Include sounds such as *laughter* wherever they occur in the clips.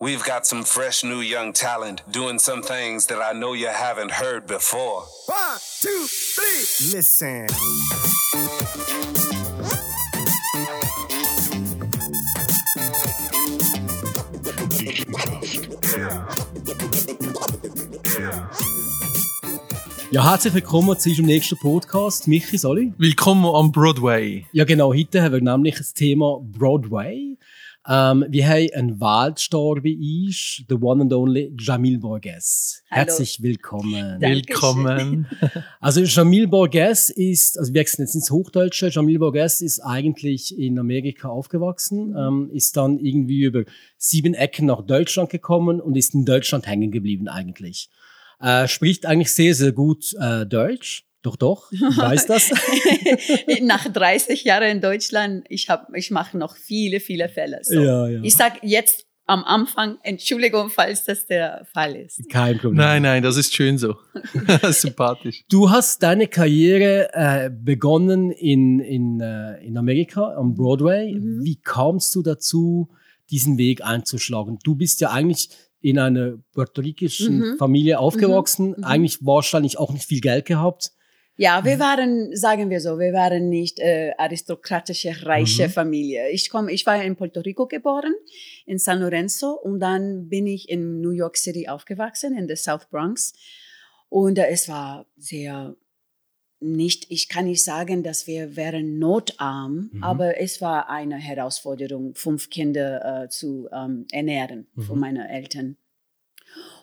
We've got some fresh new young talent doing some things that I know you haven't heard before. One, two, three. Listen. Ja, herzlich willkommen zu unserem nächsten Podcast. Michi, Soli. Willkommen am Broadway. Ja, genau. Heute haben wir nämlich das Thema Broadway. Ähm, wir haben einen Weltstar wie ich, the one and only Jamil Borges. Hallo. Herzlich willkommen. Willkommen. *laughs* Also Jamil Borges ist, also wir wechseln jetzt ins Hochdeutsche, Jamil Borges ist eigentlich in Amerika aufgewachsen, ähm, ist dann irgendwie über sieben Ecken nach Deutschland gekommen und ist in Deutschland hängen geblieben eigentlich. Äh, spricht eigentlich sehr, sehr gut äh, Deutsch. Doch, doch, ich weiß das. *laughs* Nach 30 Jahren in Deutschland, ich, hab, ich mache noch viele, viele Fälle. So. Ja, ja. Ich sage jetzt am Anfang Entschuldigung, falls das der Fall ist. Kein Problem. Nein, nein, das ist schön so. *laughs* Sympathisch. Du hast deine Karriere äh, begonnen in, in, äh, in Amerika am Broadway. Mhm. Wie kamst du dazu, diesen Weg einzuschlagen? Du bist ja eigentlich in einer puerto-ricischen Mhm. Familie aufgewachsen, Mhm. eigentlich wahrscheinlich auch nicht viel Geld gehabt. Ja, wir waren, sagen wir so, wir waren nicht äh, aristokratische, reiche Mhm. Familie. Ich komm, ich war in Puerto Rico geboren, in San Lorenzo, und dann bin ich in New York City aufgewachsen, in der South Bronx. Und äh, es war sehr nicht, ich kann nicht sagen, dass wir wären notarm, Mhm. aber es war eine Herausforderung, fünf Kinder äh, zu ähm, ernähren von Mhm. meinen Eltern.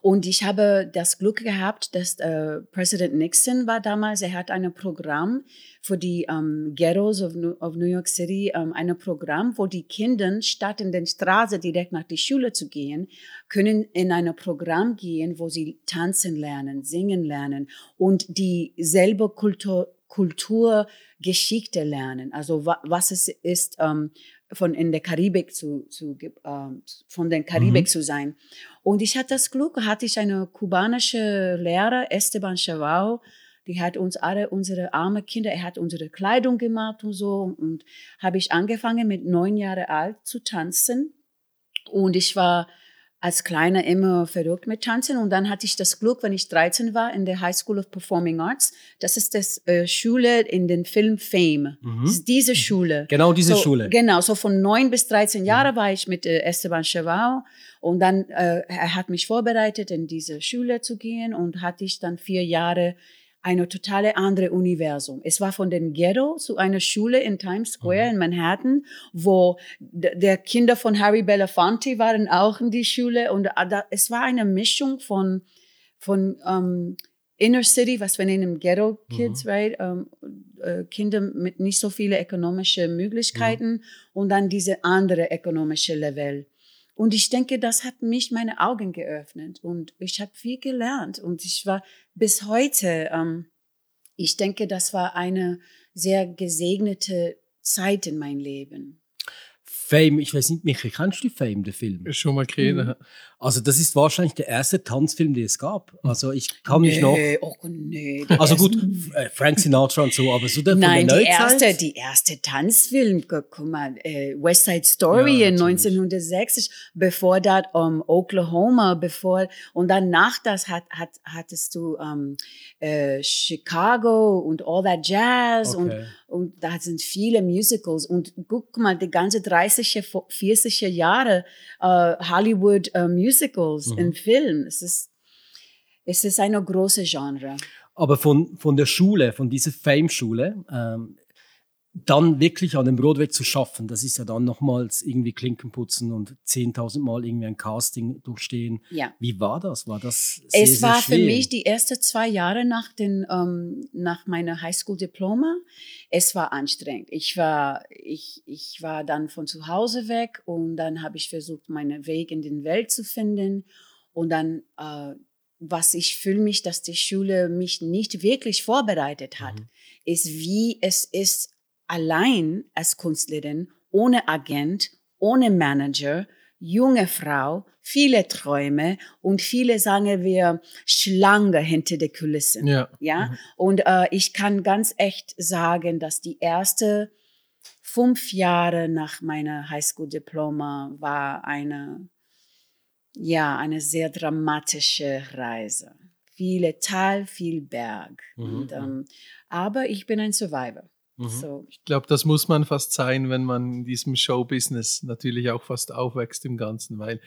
Und ich habe das Glück gehabt, dass äh, Präsident Nixon war damals, er hat ein Programm für die ähm, Ghettos of New, of New York City, ähm, ein Programm, wo die Kinder statt in den Straße direkt nach der Schule zu gehen, können in ein Programm gehen, wo sie tanzen lernen, singen lernen und dieselbe Kultur, Kulturgeschichte lernen. Also wa, was es ist, ähm, von in der Karibik zu, zu ähm, von der Karibik Mhm. zu sein. Und ich hatte das Glück, hatte ich eine kubanische Lehrer, Esteban Chavao, die hat uns alle unsere arme Kinder, er hat unsere Kleidung gemacht und so. Und habe ich angefangen mit neun Jahre alt zu tanzen. Und ich war als Kleiner immer verrückt mit Tanzen. Und dann hatte ich das Glück, wenn ich 13 war, in der High School of Performing Arts. Das ist das äh, Schule in den Film Fame. Mhm. Das ist diese Schule. Genau diese so, Schule. Genau, so von neun bis 13 Jahre war ich mit äh, Esteban Chavao und dann äh, er hat mich vorbereitet, in diese Schule zu gehen und hatte ich dann vier Jahre eine totale andere Universum. Es war von den Ghetto zu einer Schule in Times Square in Manhattan, wo der Kinder von Harry Belafonte waren auch in die Schule und da, es war eine Mischung von von ähm, Inner City, was wir nennen Ghetto Kids, right? Ähm, äh, Kinder mit nicht so viele ökonomische Möglichkeiten und dann diese andere ökonomische Level. Und ich denke, das hat mich meine Augen geöffnet und ich habe viel gelernt und ich war bis heute, ähm, ich denke, das war eine sehr gesegnete Zeit in meinem Leben. Fame, ich weiß nicht, Michi, kennst du Fame, den Film? Schon mal kennen. Also das ist wahrscheinlich der erste Tanzfilm, den es gab. Also ich kann mich noch... Oh nee. Also gut, äh, Frank Sinatra und so, aber so der Nein, von die der Neuzeit? erste, die erste Tanzfilm, gu- guck mal, äh, West Side Story Ja, in natürlich. 1960, bevor das um, Oklahoma, bevor und dann nach das hat, hat, hattest du ähm, äh, Chicago und all that Jazz Okay. und da sind viele Musicals und guck mal, die ganze 30er, 40er Jahre äh, Hollywood äh, Musicals Mhm. in Film. Es ist, es ist eine große Genre. Aber von, von der Schule, von dieser Fame-Schule, ähm, dann wirklich an dem Broadway zu schaffen, das ist ja dann nochmals irgendwie Klinken putzen und 10.000 Mal irgendwie ein Casting durchstehen. Ja. Wie war das? War das sehr, Es sehr war für schwer? mich die ersten zwei Jahre nach, den, ähm, nach meiner Highschool-Diploma. Es war anstrengend. Ich war, ich, ich war dann von zu Hause weg und dann habe ich versucht, meinen Weg in die Welt zu finden. Und dann, äh, was ich fühle mich, dass die Schule mich nicht wirklich vorbereitet hat, Mhm. ist, wie es ist, allein als Künstlerin, ohne Agent, ohne Manager, junge Frau, viele Träume und viele, sagen wir, Schlange hinter den Kulissen. Ja. Ja, Mhm. und äh, ich kann ganz echt sagen, dass die erste fünf Jahre nach meiner Highschool-Diploma war eine, Ja, eine sehr dramatische Reise. Viele Tal, viel Berg. Mhm. Und, ähm, aber ich bin ein Survivor. Mhm. So, Ich glaube, das muss man fast sein, wenn man in diesem Showbusiness natürlich auch fast aufwächst im Ganzen, weil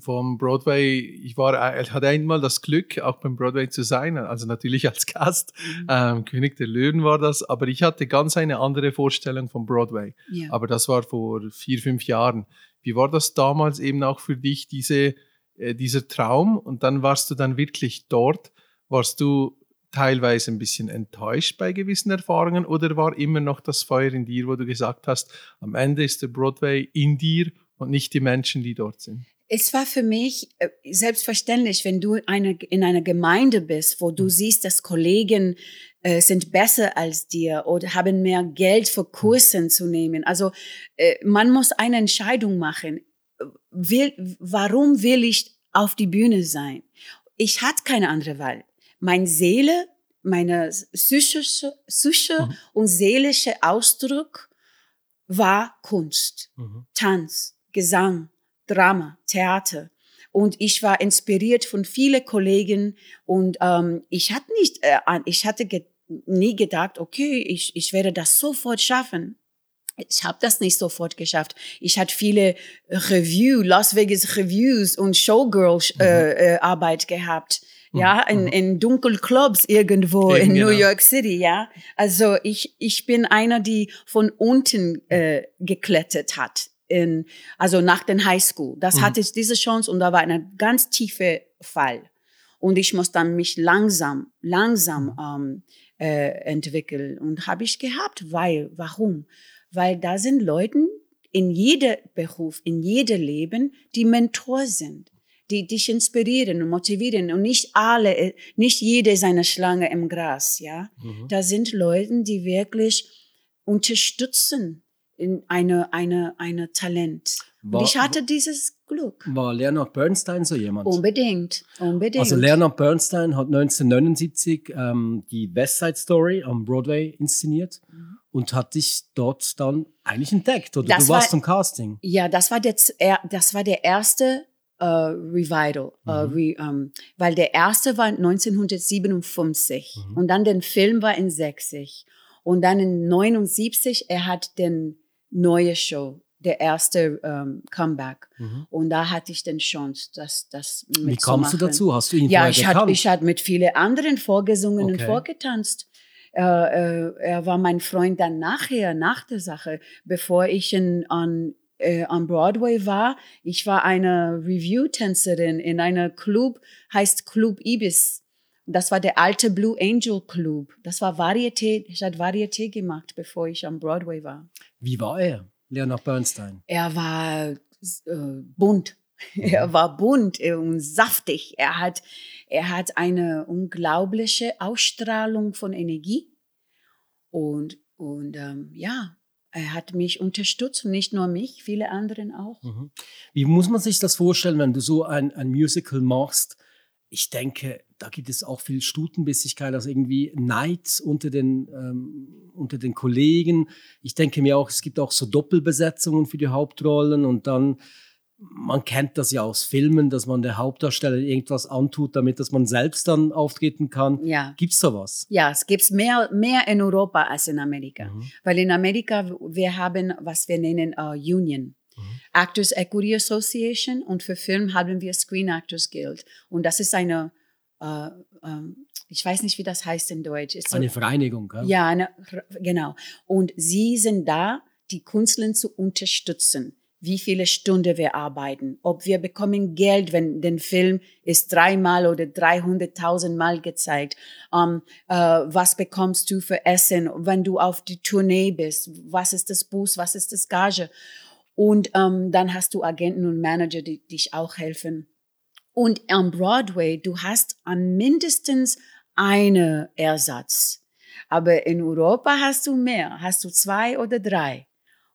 vom Broadway, ich war, ich hatte einmal das Glück, auch beim Broadway zu sein, also natürlich als Gast, ähm, König der Löwen war das, aber ich hatte ganz eine andere Vorstellung vom Broadway. ja. Aber das war vor vier, fünf Jahren. Wie war das damals eben auch für dich, diese, äh, dieser Traum? Und dann warst du dann wirklich dort. Warst du teilweise ein bisschen enttäuscht bei gewissen Erfahrungen oder war immer noch das Feuer in dir, wo du gesagt hast, am Ende ist der Broadway in dir und nicht die Menschen, die dort sind? Es war für mich äh, selbstverständlich, wenn du eine, in einer Gemeinde bist, wo Mhm. du siehst, dass Kollegen äh, sind besser als dir oder haben mehr Geld für Kursen zu nehmen. Also äh, man muss eine Entscheidung machen. Will, warum will ich auf die Bühne sein? Ich hatte keine andere Wahl. Meine Seele, meine psychische, psychische Mhm. und seelische Ausdruck war Kunst. Mhm. Tanz, Gesang, Drama, Theater. Und ich war inspiriert von vielen Kollegen und ähm, ich hatte nicht, äh, ich hatte ge nie gedacht, okay, ich, ich werde das sofort schaffen. Ich habe das nicht sofort geschafft. Ich hatte viele Review, Las Vegas Reviews und Showgirl äh, äh, Arbeit gehabt. Ja, in, in Dunkelclubs irgendwo Eben, in New genau. York City, ja. Also ich, ich bin einer, die von unten äh, geklettert hat. In, also nach den High School. Das hatte ich diese Chance und da war ein ganz tiefer Fall. Und ich muss dann mich langsam, langsam ähm, äh, entwickeln. Und habe ich gehabt, weil, warum? Weil da sind Leute in jedem Beruf, in jedem Leben, die Mentor sind, die dich inspirieren und motivieren und nicht alle, nicht jede ist eine Schlange im Gras, ja. Mhm. Da sind Leute, die wirklich unterstützen in eine, eine, eine Talent. War- und ich hatte dieses Glück. War Leonard Bernstein so jemand? Unbedingt, unbedingt. Also Leonard Bernstein hat 1979 ähm, die West Side Story am Broadway inszeniert und hat dich dort dann eigentlich entdeckt oder Das du warst war- zum Casting. Ja, das war der, er- das war der erste äh, Revival, äh, Mhm. re, ähm, weil der erste war 1957 Mhm. und dann der Film war in 60 und dann in 79 er hat den neue Show, der erste ähm, Comeback Mhm. und da hatte ich den Chance, das das Wie kamst du dazu? Hast du ihn Ja, ich hatte ich hatte mit vielen anderen vorgesungen und Okay. vorgetanzt. Äh, äh, er war mein Freund dann nachher, nach der Sache, bevor ich in, an, äh, an Broadway war. Ich war eine Review-Tänzerin in einer Club, heißt Club Ibis. Das war der alte Blue Angel Club. Das war Varieté. Ich hatte Varieté gemacht, bevor ich am Broadway war. Wie war er, Leonard Bernstein? Er war äh, bunt. Er war bunt und saftig. Er hat, er hat eine unglaubliche Ausstrahlung von Energie. Und, und ähm, ja, er hat mich unterstützt nicht nur mich, viele anderen auch. Mhm. Wie muss man sich das vorstellen, wenn du so ein, ein Musical machst? Ich denke, da gibt es auch viel Stutenbissigkeit, also irgendwie Neid unter den, ähm, unter den Kollegen. Ich denke mir auch, es gibt auch so Doppelbesetzungen für die Hauptrollen und dann, man kennt das ja aus Filmen, dass man der Hauptdarsteller irgendwas antut, damit dass man selbst dann auftreten kann. Ja. Gibt's sowas? Ja, es gibt mehr, mehr in Europa als in Amerika. Mhm. Weil in Amerika, wir haben, was wir nennen, uh, Union. Actors Equity Association und für Film haben wir Screen Actors Guild. Und das ist eine, äh, ähm, ich weiß nicht, wie das heißt in Deutsch. So- Eine Vereinigung, gell? ja, eine, genau. Und sie sind da, die Künstler zu unterstützen. Wie viele Stunden wir arbeiten, ob wir bekommen Geld, wenn den Film ist dreimal oder 300.000 Mal gezeigt. Ähm, äh, was bekommst du für Essen, wenn du auf die Tournee bist? Was ist das Bus? Was ist das Gage? Und ähm, dann hast du Agenten und Manager, die dich auch helfen. Und am Broadway, du hast am mindestens einen Ersatz. Aber in Europa hast du mehr, hast du zwei oder drei.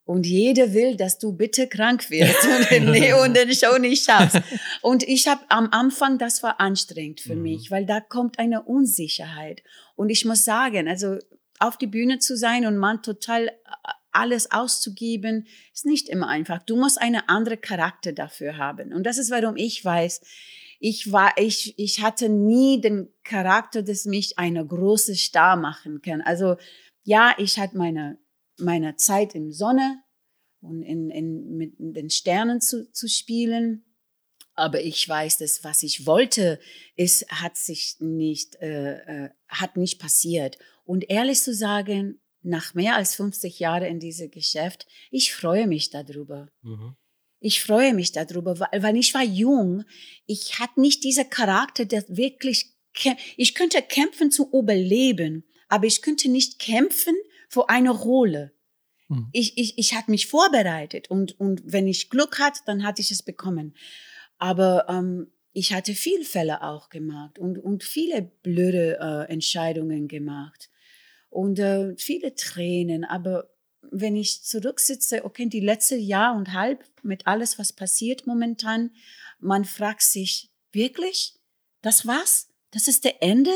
Und jeder will, dass du bitte krank wirst *laughs* und den, nee, und den Show nicht schaffst. Und ich habe am Anfang, das war anstrengend für mich, weil da kommt eine Unsicherheit. Und ich muss sagen, also auf die Bühne zu sein und man total äh, alles auszugeben, ist nicht immer einfach. Du musst eine andere Charakter dafür haben. Und das ist, warum ich weiß, ich war, ich, ich hatte nie den Charakter, das mich eine große Star machen kann. Also, ja, ich hatte meine, meine Zeit in Sonne und in, in, mit den Sternen zu, zu spielen. Aber ich weiß, dass was ich wollte, ist, hat sich nicht, äh, äh, hat nicht passiert. Und ehrlich zu sagen, nach mehr als 50 Jahren in diesem Geschäft, ich freue mich darüber. Mhm. Ich freue mich darüber, weil, weil ich war jung. Ich hatte nicht dieser Charakter, der wirklich, ich könnte kämpfen zu überleben, aber ich könnte nicht kämpfen für eine Rolle. Mhm. Ich, ich, ich hatte mich vorbereitet und, und wenn ich Glück hatte, dann hatte ich es bekommen. Aber ähm, ich hatte viele Fälle auch gemacht und, und viele blöde äh, Entscheidungen gemacht und äh, viele Tränen. Aber wenn ich zurücksitze, okay, die letzte Jahr und halb mit alles, was passiert momentan, man fragt sich, wirklich? Das war's? Das ist der Ende?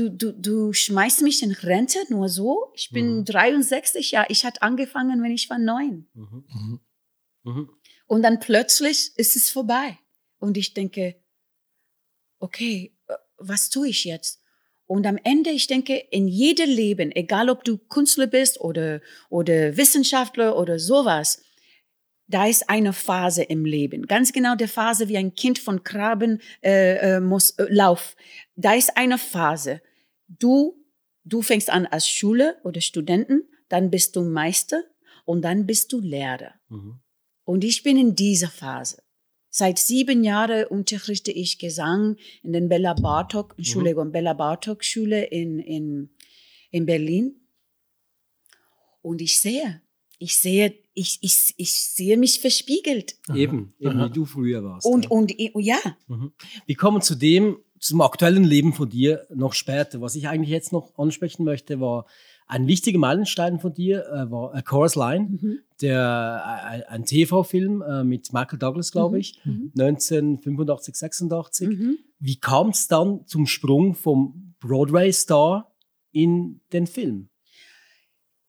Du, du, du schmeißt mich in Rente nur so? Ich bin Mhm. 63 Jahre. Ich hatte angefangen, wenn ich war neun. Mhm. Mhm. Mhm. Und dann plötzlich ist es vorbei. Und ich denke, okay, äh, was tue ich jetzt? Und am Ende, ich denke, in jedem Leben, egal ob du Künstler bist oder, oder Wissenschaftler oder sowas, da ist eine Phase im Leben. Ganz genau der Phase, wie ein Kind von Krabben äh, äh, muss äh, lauf. Da ist eine Phase. Du, du fängst an als Schule oder Studenten, dann bist du Meister und dann bist du Lehrer. Mhm. Und ich bin in dieser Phase. Seit sieben Jahren unterrichte ich Gesang in den Bella Bartok, Entschuldigung, Bella Bartok Schule in, in, in Berlin. Und ich sehe, ich sehe, ich, ich, ich sehe mich verspiegelt. Eben, eben wie du früher warst. Und, ja. und, ja, Mhm. Wir kommen zu dem, zum aktuellen Leben von dir noch später. Was ich eigentlich jetzt noch ansprechen möchte, war ein wichtiger Meilenstein von dir, äh, war A Chorus Line, Mhm. der, äh, ein TV-Film äh, mit Michael Douglas, glaube Mhm. ich, Mhm. 1985, 86. Mhm. Wie kam es dann zum Sprung vom Broadway-Star in den Film?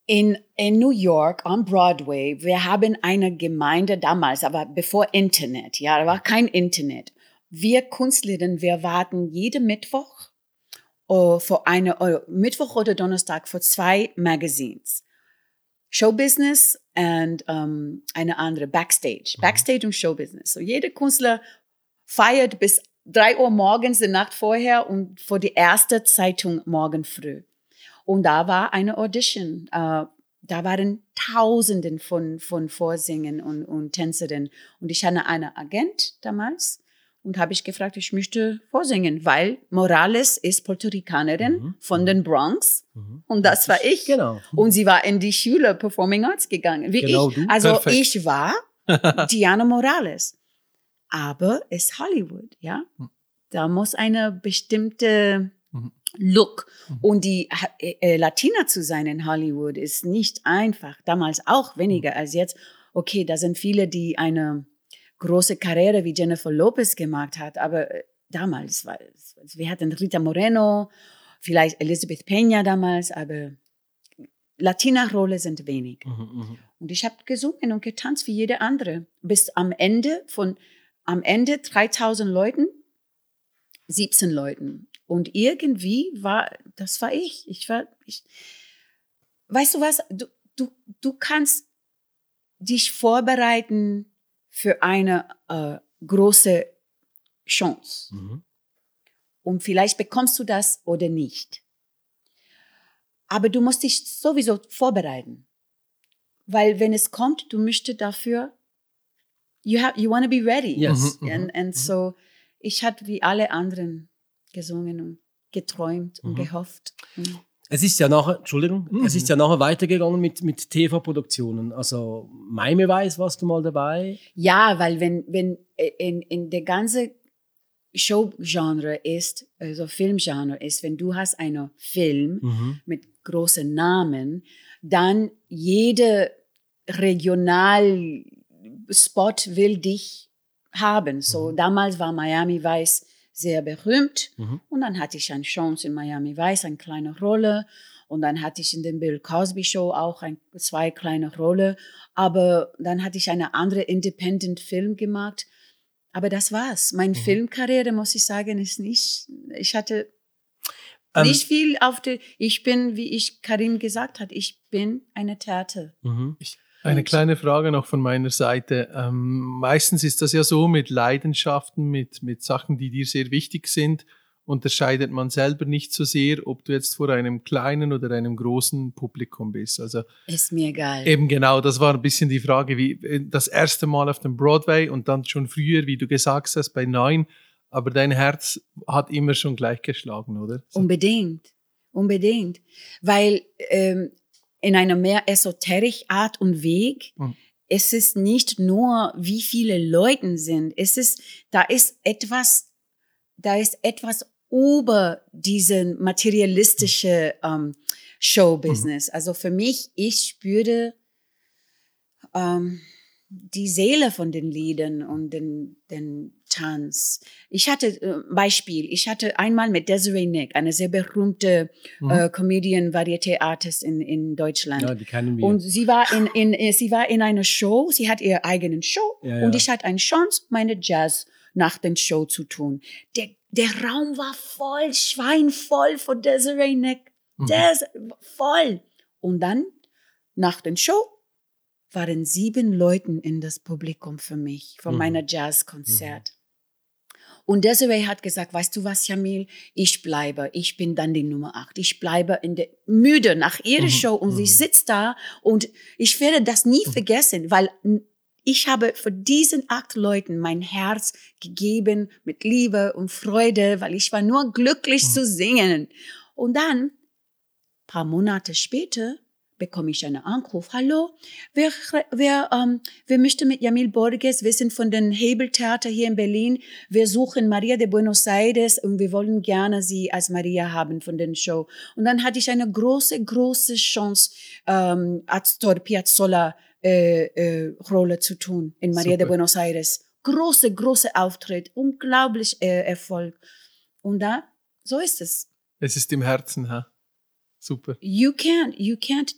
In, in New York on Broadway, wir haben eine Gemeinde damals, aber bevor Internet, ja, da war kein Internet. Wir Künstlerinnen, wir warten jeden Mittwoch äh, für eine, äh, Mittwoch oder Donnerstag für zwei Magazines. Showbusiness und ähm, eine andere Backstage. Backstage und Showbusiness. So jeder Künstler feiert bis drei Uhr morgens, die Nacht vorher und vor die erste Zeitung morgen früh. Und da war eine Audition. Äh, da waren Tausenden von, von Vorsingen und, und Tänzerinnen. Und ich hatte einen Agent damals und habe ich gefragt, ich möchte vorsingen, weil Morales ist Puerto Ricanerin Mhm. von den Bronx Mhm. und das war ich. Genau. Und sie war in die Schule Performing Arts gegangen, wie Genau ich. du. Also Perfekt. ich war *laughs* Diana Morales. Aber es ist Hollywood, ja. Da muss eine bestimmte Mhm. Look. Und die äh, äh, Latina zu sein in Hollywood ist nicht einfach. Damals auch weniger als jetzt. Okay, da sind viele, die eine große Karriere wie Jennifer Lopez gemacht hat, aber äh, damals war es, wir hatten Rita Moreno, vielleicht Elizabeth Peña damals, aber Latina-Rolle sind wenig. Mhm, mhm. Und ich habe gesungen und getanzt wie jede andere. Bis am Ende von, am Ende 3000 Leuten, 17 Leuten. Und irgendwie war, das war ich. Ich war, ich, weißt du was? Du, du, du kannst dich vorbereiten für eine äh, große Chance. Mhm. Und vielleicht bekommst du das oder nicht. Aber du musst dich sowieso vorbereiten. Weil wenn es kommt, du möchtest dafür, you, have, you want to be ready. Yes. Mhm, mhm. And, and so, ich hatte wie alle anderen gesungen und geträumt und Mhm. gehofft. Und Es ist ja nachher, Entschuldigung, Mhm. es ist ja nachher weitergegangen mit, mit TV-Produktionen. Also, Miami Weiß warst du mal dabei. Ja, weil wenn, wenn äh, in, in der ganze Showgenre ist, also Filmgenre ist, wenn du hast einen Film Mhm. mit großen Namen, dann jede Regionalspot will dich haben. So damals war Miami Vice sehr berühmt Mhm. und dann hatte ich eine Chance in Miami Vice, eine kleine Rolle Und dann hatte ich in dem Bill Cosby Show auch ein, zwei kleine Rolle. Aber dann hatte ich eine andere Independent Film gemacht. Aber das war's. Meine Mhm. Filmkarriere, muss ich sagen, ist nicht, ich hatte Ähm, nicht viel auf der, ich bin, wie ich Karim gesagt hat, ich bin eine Theater. Mhm. Eine kleine Frage noch von meiner Seite. Ähm, meistens ist das ja so mit Leidenschaften, mit, mit Sachen, die dir sehr wichtig sind, unterscheidet man selber nicht so sehr, ob du jetzt vor einem kleinen oder einem großen Publikum bist. Also Ist mir egal. eben genau, das war ein bisschen die Frage, wie äh, das erste Mal auf dem Broadway und dann schon früher, wie du gesagt hast, bei neun, aber dein Herz hat immer schon gleich geschlagen, oder? Unbedingt, unbedingt. Weil ähm, in einer mehr esoterik Art und Weg, Mhm. es ist nicht nur, wie viele Leute sind. Es ist, da ist etwas, da ist etwas über diesen materialistische ähm, Showbusiness. Also für mich, ich spüre ähm, die Seele von den Liedern und den, den Tanz. Ich hatte äh, Beispiel, ich hatte einmal mit Desiree Nick, eine sehr berühmte Mhm. äh, Comedian, Varieté Artist in, in Deutschland. Ja, die kennen wir. Und sie war in, in, äh, sie war in einer Show, sie hat ihre eigenen Show Ja, ja. und ich hatte eine Chance, meine Jazz nach den Show zu tun. Der, der Raum war voll, schweinvoll von Desiree Nick. Mhm. Des, voll. Und dann, nach den Show, waren sieben Leuten in das Publikum für mich, von Mhm. meiner Jazzkonzert. Und Desiree hat gesagt, weißt du was, Jamil, ich bleibe, ich bin dann die Nummer acht. Ich bleibe in der, müde nach ihrer Mhm, Show und sie mhm. sitzt da und ich werde das nie vergessen, weil ich habe für diesen acht Leuten mein Herz gegeben mit Liebe und Freude, weil ich war nur glücklich Mhm. zu singen. Und dann, paar Monate später, bekomme ich einen Anruf. Hallo, wir, wir, ähm, wir möchten mit Jamil Borges, wir sind von den Hebeltheater hier in Berlin. Wir suchen Maria de Buenos Aires und wir wollen gerne sie als Maria haben von den Show. Und dann hatte ich eine große, große Chance, ähm, Astor Piazzolla äh, äh, Rolle zu tun in Maria de Super. Buenos Aires. Große, große Auftritt, unglaublich äh, Erfolg. Und da, so ist es. Es ist im Herzen, ha? Super. you can't you can't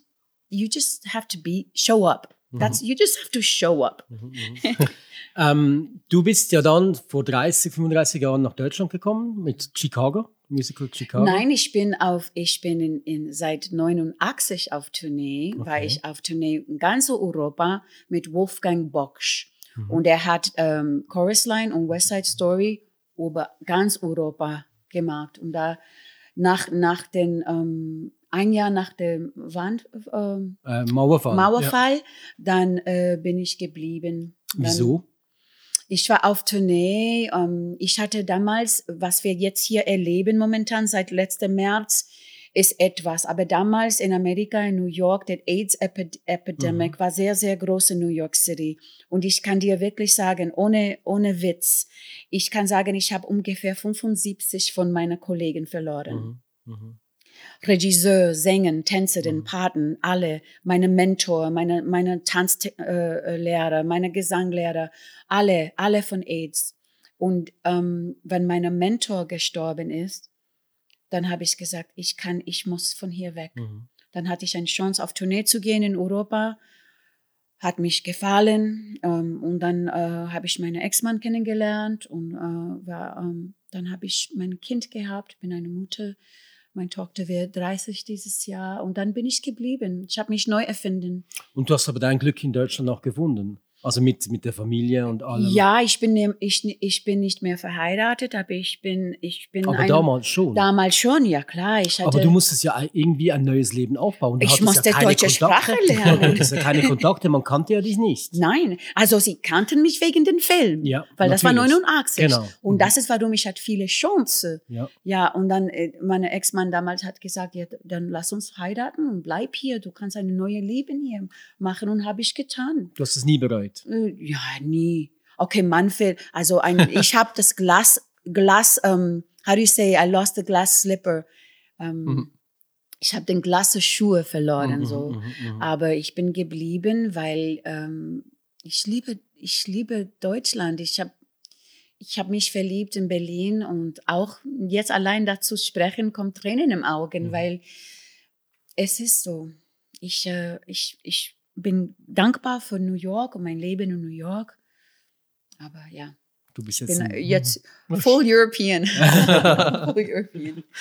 you just have to be show up that's you just have to show up *laughs* ähm, du bist ja dann vor 30, 35 Jahren nach Deutschland gekommen mit Chicago, Musical Chicago. nein ich bin auf ich bin in, in seit 89 auf Tournee war Okay. ich auf Tournee in ganz Europa mit Wolfgang Boksch Mhm. und er hat ähm, Chorus Line und West Side Story über ganz Europa gemacht und da nach nach den ähm, ein Jahr nach dem Wand ähm, Äh, Mauerfall. Mauerfall, dann äh, bin ich geblieben. Dann, Wieso? Ich war auf Tournee. Ähm, ich hatte damals, was wir jetzt hier erleben momentan seit letztem März, ist etwas. Aber damals in Amerika, in New York, der AIDS-Epidemic war sehr, sehr groß in New York City. Und ich kann dir wirklich sagen, ohne, ohne Witz, ich kann sagen, ich habe ungefähr 75 von meinen Kollegen verloren. Mhm. Mhm. Regisseur, Sänger, Tänzerin, Mhm. Paten, alle, meine Mentor, meine, meine Tanzlehrer, äh, Lehrer, meine Gesanglehrer, alle, alle von AIDS. Und ähm, wenn mein Mentor gestorben ist, dann habe ich gesagt, ich kann, ich muss von hier weg. Mhm. Dann hatte ich eine Chance, auf Tournee zu gehen in Europa. Hat mich gefallen. Ähm, und dann äh, habe ich meinen Ex-Mann kennengelernt. Und äh, war, ähm, dann habe ich mein Kind gehabt, bin eine Mutter. Meine Tochter wird 30 dieses Jahr. Und dann bin ich geblieben. Ich habe mich neu erfinden. Und du hast aber dein Glück in Deutschland auch gefunden. Also mit, mit der Familie und allem. Ja, ich bin, ne- ich, ich bin nicht mehr verheiratet, aber ich bin, ich bin aber eine- damals schon. Damals schon, ja klar. Hatte, aber du musstest ja irgendwie ein neues Leben aufbauen. Du Ich musste ja deutsche Kontakte. Sprache *laughs* lernen. Du ja keine Kontakte, man kannte ja dich nicht. Nein, also sie kannten mich wegen den Film, Ja, weil das war natürlich. 89. Genau. Und Mhm. das ist, warum ich hatte viele Chancen. Ja. Ja, und dann, äh, mein Ex-Mann damals hat gesagt, ja, dann lass uns heiraten und bleib hier, du kannst eine neue Leben hier machen und habe ich getan. Du hast es nie bereut. Äh, Ja, nie. Okay, Manfred, also ein, *laughs* ich habe das Glas, Glas, um, how do you say, I lost the glass slipper. Ähm, Mhm. Ich habe den Glas Schuhe verloren, Mhm, so. mhm, mhm. Aber ich bin geblieben, weil ähm, ich liebe, ich liebe Deutschland. Ich habe ich hab mich verliebt in Berlin und auch jetzt allein dazu sprechen kommt Tränen im Augen, Mhm. weil es ist so. Ich, äh, ich, ich bin dankbar für New York und mein Leben in New York. Aber ja, Du bist ich jetzt. äh, jetzt full European. *laughs* *laughs* full European. *laughs*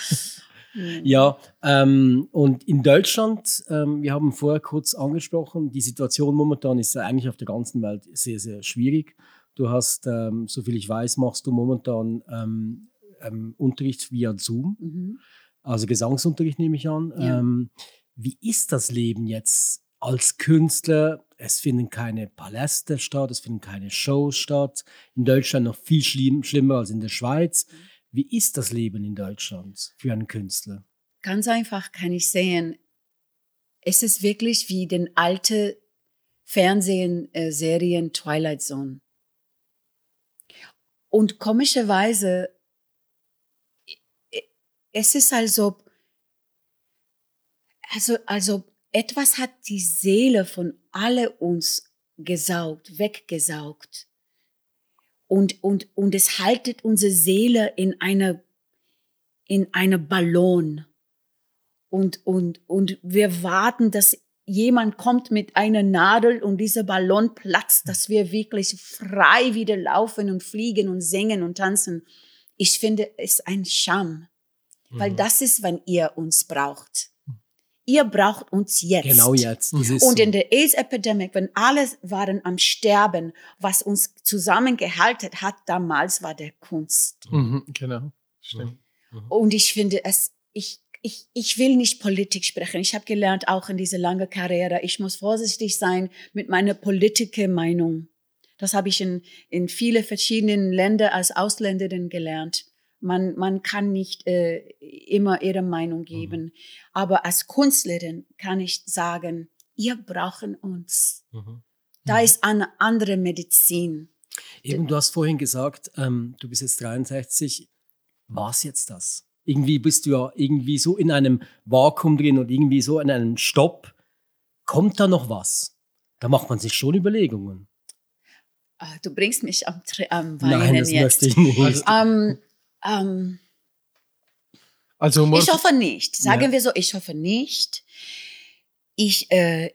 Ja, ähm, und in Deutschland, ähm, wir haben vorher kurz angesprochen, die Situation momentan ist ja eigentlich auf der ganzen Welt sehr, sehr schwierig. Du hast, ähm, soviel ich weiß, machst du momentan ähm, ähm, Unterricht via Zoom, Mhm. also Gesangsunterricht nehme ich an. Ja. Ähm, wie ist das Leben jetzt als Künstler? Es finden keine Paläste statt, es finden keine Shows statt. In Deutschland noch viel schlimm, schlimmer als in der Schweiz. Wie ist das Leben in Deutschland für einen Künstler? Ganz einfach kann ich sehen, es ist wirklich wie den alte Fernsehserien Twilight Zone. Und komischerweise, es ist also, also, also etwas hat die Seele von alle uns gesaugt, weggesaugt. Und, und, und es haltet unsere Seele in einer, in einer Ballon. Und, und, und wir warten, dass jemand kommt mit einer Nadel und dieser Ballon platzt, dass wir wirklich frei wieder laufen und fliegen und singen und tanzen. Ich finde es ein Scham, weil das ist, wenn ihr uns braucht. Ihr braucht uns jetzt. Genau jetzt. Und in der AIDS-Epidemic, wenn alle waren am Sterben, was uns zusammengehalten hat damals, war der Kunst. Mhm, genau. Stimmt. Und ich finde es, ich, ich, ich will nicht Politik sprechen. Ich habe gelernt, auch in dieser langen Karriere, ich muss vorsichtig sein mit meiner politischen Meinung. Das habe ich in, in viele verschiedenen Ländern als Ausländerin gelernt. Man, man kann nicht äh, immer ihre Meinung geben. Aber als Künstlerin kann ich sagen, ihr brauchen uns. Da ist eine andere Medizin. Eben, du hast vorhin gesagt, ähm, du bist jetzt 63. Was jetzt das? Irgendwie bist du ja irgendwie so in einem Vakuum drin und irgendwie so in einem Stopp. Kommt da noch was? Da macht man sich schon Überlegungen. Ah, Du bringst mich am, Tr- am Weinen Nein, das jetzt. möchte ich nicht. Ähm, ähm, Also, ich hoffe nicht. Sagen Ja. wir so, ich hoffe nicht. Ich, äh,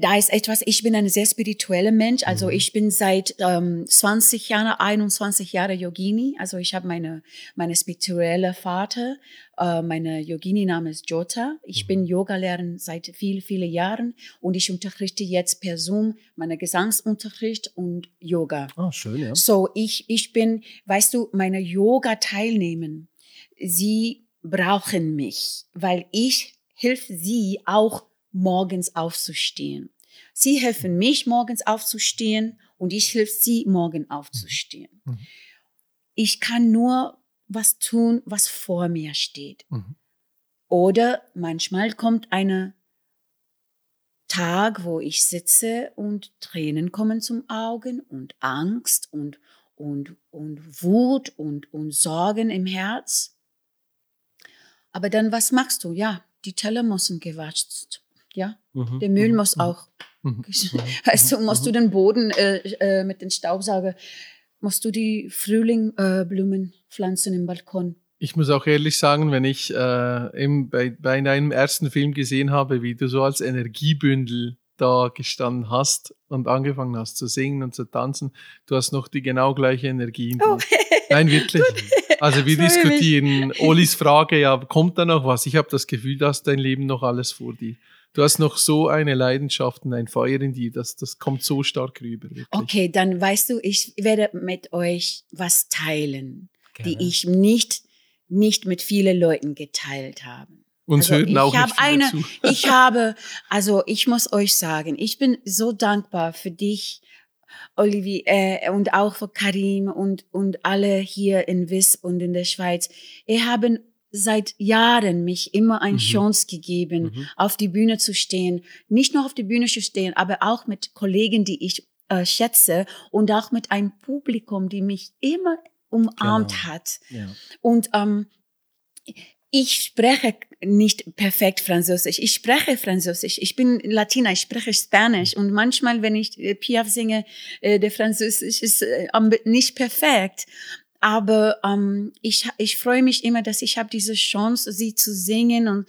da ist etwas, ich bin ein sehr spiritueller Mensch. Also Mhm. ich bin seit ähm, 20 Jahren, 21 Jahre Yogini. Also ich habe meine, meine spirituelle Vater, äh, meine Yogini-Name ist Jota. Ich Mhm. bin Yogalehrerin seit viel, vielen Jahren und ich unterrichte jetzt per Zoom meine Gesangsunterricht und Yoga. ah, schön, ja. So, ich, ich bin, weißt du, meine Yoga-Teilnehmen, sie brauchen mich, weil ich helfe sie auch morgens aufzustehen. Sie helfen mich morgens aufzustehen und ich helfe sie morgen aufzustehen. Mhm. Ich kann nur was tun, was vor mir steht. Mhm. Oder manchmal kommt eine Tag, wo ich sitze und Tränen kommen zum Augen und Angst und, und, und Wut und, und Sorgen im Herz. Aber dann, was machst du? Ja, die Teller müssen gewascht. Ja, Mhm. der Müll Mhm. muss auch. Mhm. *laughs* Weißt du, musst du den Boden äh, äh, mit dem Staubsauger, musst du die Frühlingblumen äh, pflanzen im Balkon. Ich muss auch ehrlich sagen, wenn ich äh, eben bei, bei deinem ersten Film gesehen habe, wie du so als Energiebündel da gestanden hast und angefangen hast zu singen und zu tanzen, du hast noch die genau gleiche Energie in dir. Oh. *laughs* Nein, wirklich. Also wir diskutieren Olis Frage, ja, kommt da noch was? Ich habe das Gefühl, dass dein Leben noch alles vor dir. Du hast noch so eine Leidenschaft und ein Feuer in dir, das, das kommt so stark rüber. Wirklich. Okay, dann weißt du, ich werde mit euch was teilen, Gerne. die ich nicht, nicht mit vielen Leuten geteilt habe. Uns Also hören ich auch hab nicht viele eine- zu. *laughs* Ich habe, *laughs* also ich muss euch sagen, ich bin so dankbar für dich, Olivier, äh, und auch für Karim und, und alle hier in Wisp und in der Schweiz. Ihr haben seit Jahren mich immer eine Mhm. Chance gegeben, Mhm. auf die Bühne zu stehen. Nicht nur auf die Bühne zu stehen, aber auch mit Kollegen, die ich äh, schätze und auch mit einem Publikum, die mich immer umarmt Genau. hat. Ja. Und ähm, ich spreche nicht perfekt Französisch. Ich spreche Französisch. Ich bin Latina, ich spreche Spanisch. Und manchmal, wenn ich äh, Piaf singe, äh, der Französisch ist äh, nicht perfekt. Aber ähm, ich, ich freue mich immer, dass ich habe diese Chance, sie zu singen und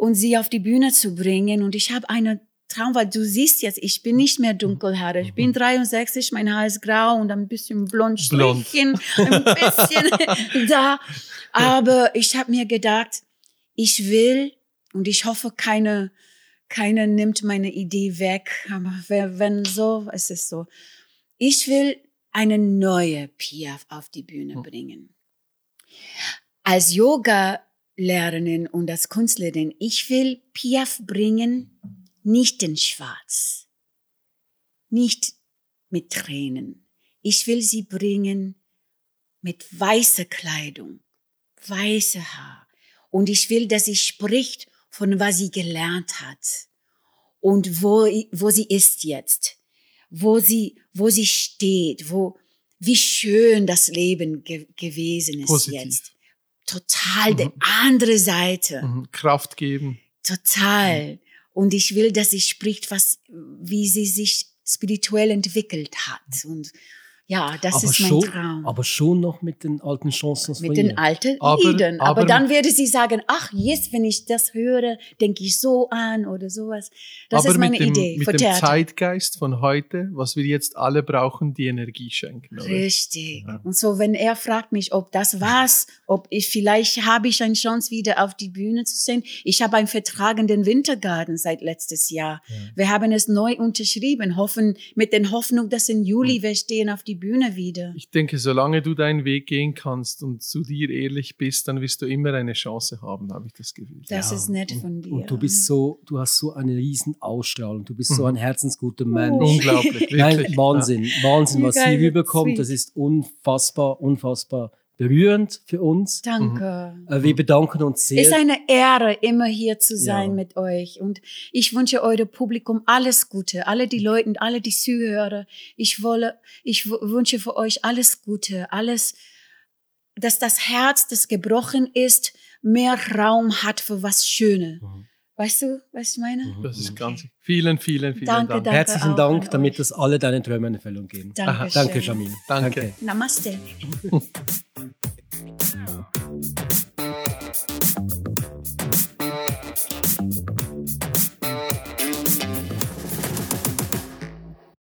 und sie auf die Bühne zu bringen. Und ich habe einen Traum, weil du siehst jetzt, ich bin nicht mehr dunkelhaarig. Ich bin 63, mein Haar ist grau und ein bisschen blond Blond. Strichen, ein bisschen *laughs* da. Aber ich habe mir gedacht, ich will und ich hoffe, keine, keiner nimmt meine Idee weg. Aber wenn so, ist es so. Ich will eine neue Piaf auf die Bühne bringen. Als Yoga-Lehrerin und als Künstlerin, ich will Piaf bringen, nicht in Schwarz, nicht mit Tränen. Ich will sie bringen mit weißer Kleidung, weiße Haar. Und ich will, dass sie spricht von was sie gelernt hat und wo, wo sie ist jetzt, wo sie, wo sie steht, wo, wie schön das Leben ge gewesen ist Positiv. jetzt. Total die andere Seite. Mhm. Kraft geben. Total. Und ich will, dass sie spricht, was, wie sie sich spirituell entwickelt hat. Und ja, das aber, ist mein schon, Traum. aber schon noch mit den alten Chansons mit den alten Aber- Liedern. Aber, aber- dann würde sie sagen, ach, jetzt, wenn ich das höre, denke ich so an oder sowas. Das ist meine mit dem, Idee mit für dem Theater. Zeitgeist von heute, was wir jetzt alle brauchen, die Energie schenken. Oder? Richtig. Und so, wenn er fragt mich, ob das war's, ob ich vielleicht habe ich eine Chance wieder auf die Bühne zu sehen. Ich habe einen Vertrag in den Wintergarten seit letztes Jahr. Wir haben es neu unterschrieben, hoffen mit der Hoffnung, dass im Juli Hm. wir stehen auf die Bühne wieder. Ich denke, solange du deinen Weg gehen kannst und zu dir ehrlich bist, dann wirst du immer eine Chance haben, habe ich das Gefühl. Das Ja, ist nett und, von dir. Und du bist so, du hast so eine riesen Ausstrahlung. Du bist so ein herzensguter Mensch. Oh. Unglaublich, wirklich. Nein, Wahnsinn, Wahnsinn, was hier rüberkommt. Das ist unfassbar, unfassbar berührend für uns. Danke. Äh, Wir bedanken uns sehr. Ist eine Ehre, immer hier zu sein Ja. mit euch. Und ich wünsche eurem Publikum alles Gute, alle die Leute, alle die Zuhörer. Ich wolle, ich wünsche für euch alles Gute, alles, dass das Herz, das gebrochen ist, mehr Raum hat für was Schönes. Mhm. Weißt du, was ich meine? Das ist ganz. Vielen, vielen, vielen Danke, Dank. danke. Herzlichen Dank, an damit das alle deine Träume in Erfüllung gehen. Dankeschön. Danke, Jamil. Danke. Namaste. *laughs*